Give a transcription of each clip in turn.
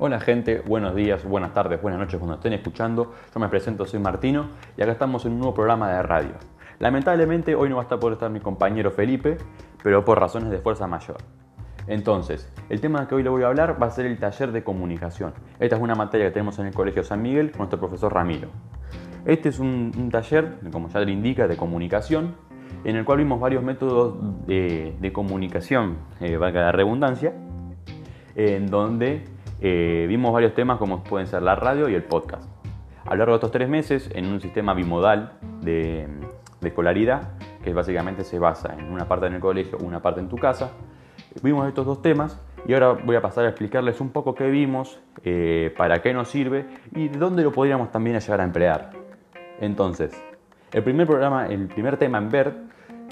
Hola gente, buenos días, buenas tardes, buenas noches cuando estén escuchando. Yo me presento, soy Martino y acá estamos en un nuevo programa de radio. Lamentablemente hoy no va a estar por estar mi compañero Felipe, pero por razones de fuerza mayor. Entonces, el tema que hoy le voy a hablar va a ser el taller de comunicación. Esta es una materia que tenemos en el Colegio San Miguel con nuestro profesor Ramiro. Este es un, taller, como ya le indica, de comunicación, en el cual vimos varios métodos de, comunicación, eh, valga la redundancia, en donde eh, vimos varios temas como pueden ser la radio y el podcast. A lo largo de estos tres meses, en un sistema bimodal de, escolaridad, que básicamente se basa en una parte en el colegio, una parte en tu casa, vimos estos dos temas y ahora voy a pasar a explicarles un poco qué vimos, eh, para qué nos sirve y dónde lo podríamos también llegar a emplear. Entonces, el primer programa, el primer tema en ver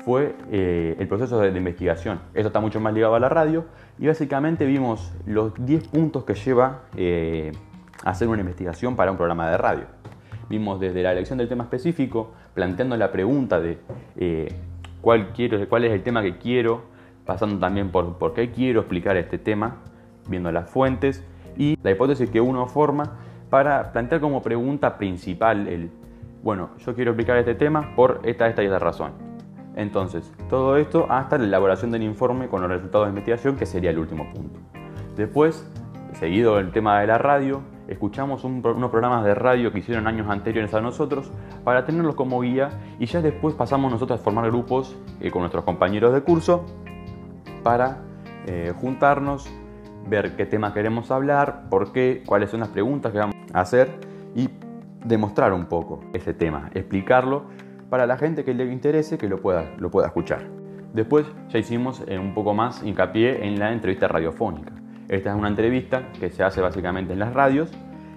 fue eh, el proceso de, investigación. Esto está mucho más ligado a la radio y básicamente vimos los 10 puntos que lleva eh, hacer una investigación para un programa de radio. Vimos desde la elección del tema específico, planteando la pregunta de eh, cuál, quiero, cuál es el tema que quiero, pasando también por por qué quiero explicar este tema, viendo las fuentes y la hipótesis que uno forma para plantear como pregunta principal el, bueno, yo quiero explicar este tema por esta, esta y esta razón. Entonces, todo esto hasta la elaboración del informe con los resultados de investigación, que sería el último punto. Después, seguido el tema de la radio, escuchamos unos programas de radio que hicieron años anteriores a nosotros para tenerlos como guía y ya después pasamos nosotros a formar grupos eh, con nuestros compañeros de curso para eh, juntarnos, ver qué tema queremos hablar, por qué, cuáles son las preguntas que vamos a hacer y demostrar un poco ese tema, explicarlo para la gente que le interese que lo pueda, lo pueda escuchar. Después ya hicimos eh, un poco más hincapié en la entrevista radiofónica. Esta es una entrevista que se hace básicamente en las radios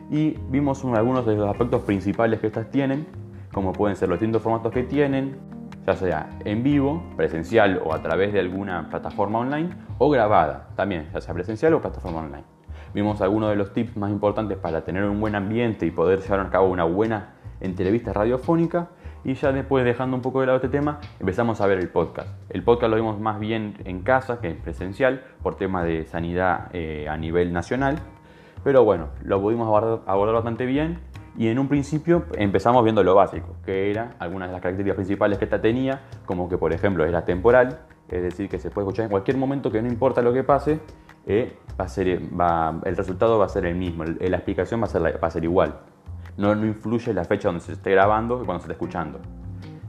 y vimos algunos de los aspectos principales que estas tienen, como pueden ser los distintos formatos que tienen, ya sea en vivo, presencial o a través de alguna plataforma online, o grabada también, ya sea presencial o plataforma online. Vimos algunos de los tips más importantes para tener un buen ambiente y poder llevar a cabo una buena entrevista radiofónica y ya después, dejando un poco de lado este tema, empezamos a ver el podcast. El podcast lo vimos más bien en casa que en presencial, por temas de sanidad eh, a nivel nacional. Pero bueno, lo pudimos abordar, bastante bien y en un principio empezamos viendo lo básico, que era algunas de las características principales que esta tenía, como que por ejemplo era temporal, es decir, que se puede escuchar en cualquier momento, que no importa lo que pase, eh, va a ser, el resultado va a ser el mismo, la explicación va a ser, va a ser igual no, influye la fecha donde se esté grabando y cuando se esté escuchando.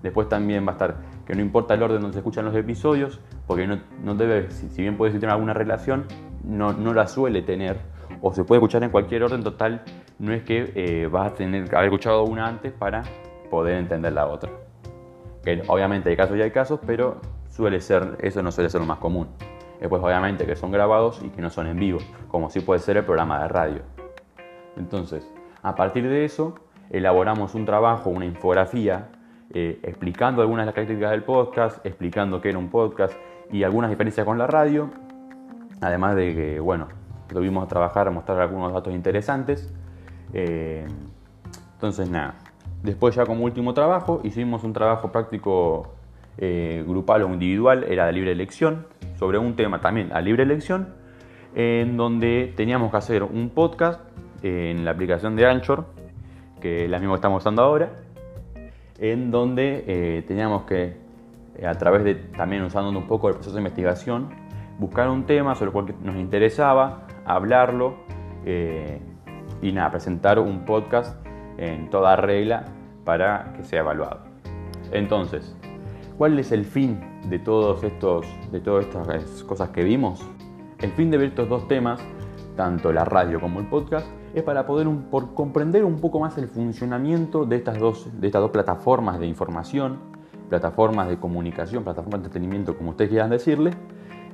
Después también va a estar que no importa el orden donde se escuchan los episodios, porque no, debe, si, bien puede tener alguna relación, no, no, la suele tener, o se puede escuchar en cualquier orden total, no es que eh, vas a tener que haber escuchado una antes para poder entender la otra. Que obviamente hay casos y hay casos, pero suele ser, eso no suele ser lo más común. Después obviamente que son grabados y que no son en vivo, como sí puede ser el programa de radio. Entonces, a partir de eso, elaboramos un trabajo, una infografía, eh, explicando algunas de las características del podcast, explicando qué era un podcast y algunas diferencias con la radio. Además de que, bueno, tuvimos a trabajar, a mostrar algunos datos interesantes. Eh, entonces, nada. Después, ya como último trabajo, hicimos un trabajo práctico eh, grupal o individual, era de libre elección, sobre un tema también a libre elección, en donde teníamos que hacer un podcast en la aplicación de Anchor, que es la misma que estamos usando ahora, en donde eh, teníamos que, eh, a través de también usando un poco el proceso de investigación, buscar un tema sobre el cual nos interesaba, hablarlo eh, y nada, presentar un podcast en toda regla para que sea evaluado. Entonces, ¿cuál es el fin de todos estos, de todas estas cosas que vimos? El fin de ver estos dos temas, tanto la radio como el podcast, es para poder por comprender un poco más el funcionamiento de estas, dos, de estas dos plataformas de información, plataformas de comunicación, plataformas de entretenimiento, como ustedes quieran decirle,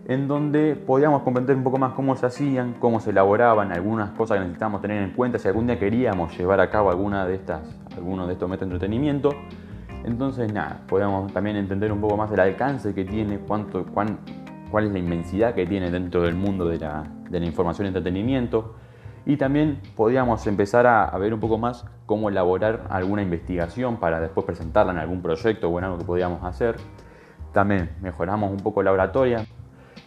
en donde podíamos comprender un poco más cómo se hacían, cómo se elaboraban, algunas cosas que necesitábamos tener en cuenta si algún día queríamos llevar a cabo alguna de estas, alguno de estos métodos de entretenimiento. Entonces, nada, podíamos también entender un poco más el alcance que tiene, cuánto, cuán, cuál es la inmensidad que tiene dentro del mundo de la, de la información y entretenimiento, y también podíamos empezar a, ver un poco más cómo elaborar alguna investigación para después presentarla en algún proyecto o en algo que podíamos hacer. También mejoramos un poco la oratoria,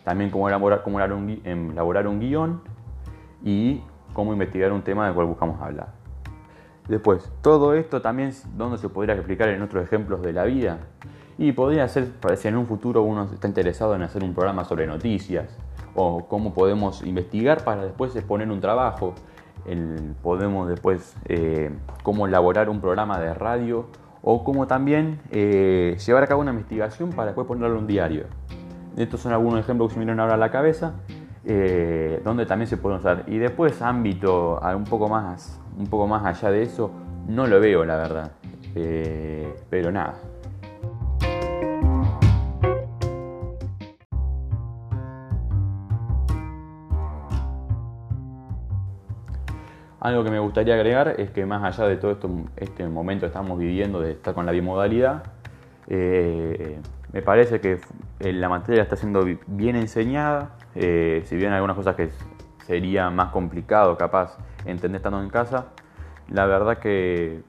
también cómo elaborar, cómo elaborar, un, elaborar un guion y cómo investigar un tema del cual buscamos hablar. Después, todo esto también, ¿dónde se podría explicar en otros ejemplos de la vida? Y podría ser, si en un futuro uno está interesado en hacer un programa sobre noticias, o cómo podemos investigar para después exponer un trabajo, podemos después eh, cómo elaborar un programa de radio, o cómo también eh, llevar a cabo una investigación para después ponerlo en un diario. Estos son algunos ejemplos que se me vienen ahora a la cabeza, eh, donde también se pueden usar. Y después ámbito un poco más, un poco más allá de eso, no lo veo la verdad. pero nada, Algo que me gustaría agregar es que más allá de todo esto, este momento que estamos viviendo de estar con la bimodalidad, eh, me parece que la materia está siendo bien enseñada, eh, si bien algunas cosas que sería más complicado capaz entender estando en casa, la verdad que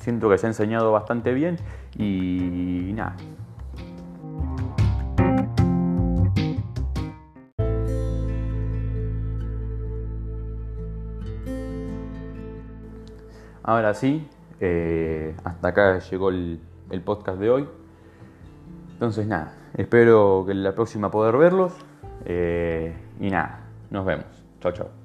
siento que se ha enseñado bastante bien y nada, Ahora sí, eh, hasta acá llegó el, podcast de hoy. Entonces nada, espero que la próxima poder verlos. Eh, y nada, nos vemos. Chao, chao.